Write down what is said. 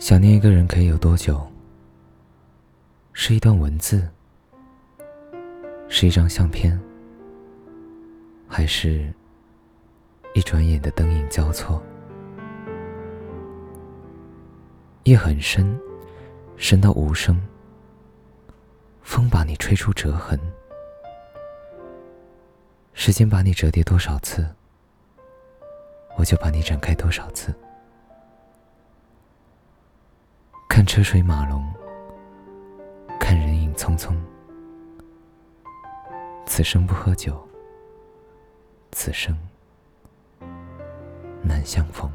想念一个人可以有多久？是一段文字，是一张相片，还是一转眼的灯影交错？夜很深，深到无声。风把你吹出折痕，时间把你折叠多少次，我就把你展开多少次。看车水马龙，看人影匆匆。此生不喝酒，此生难相逢。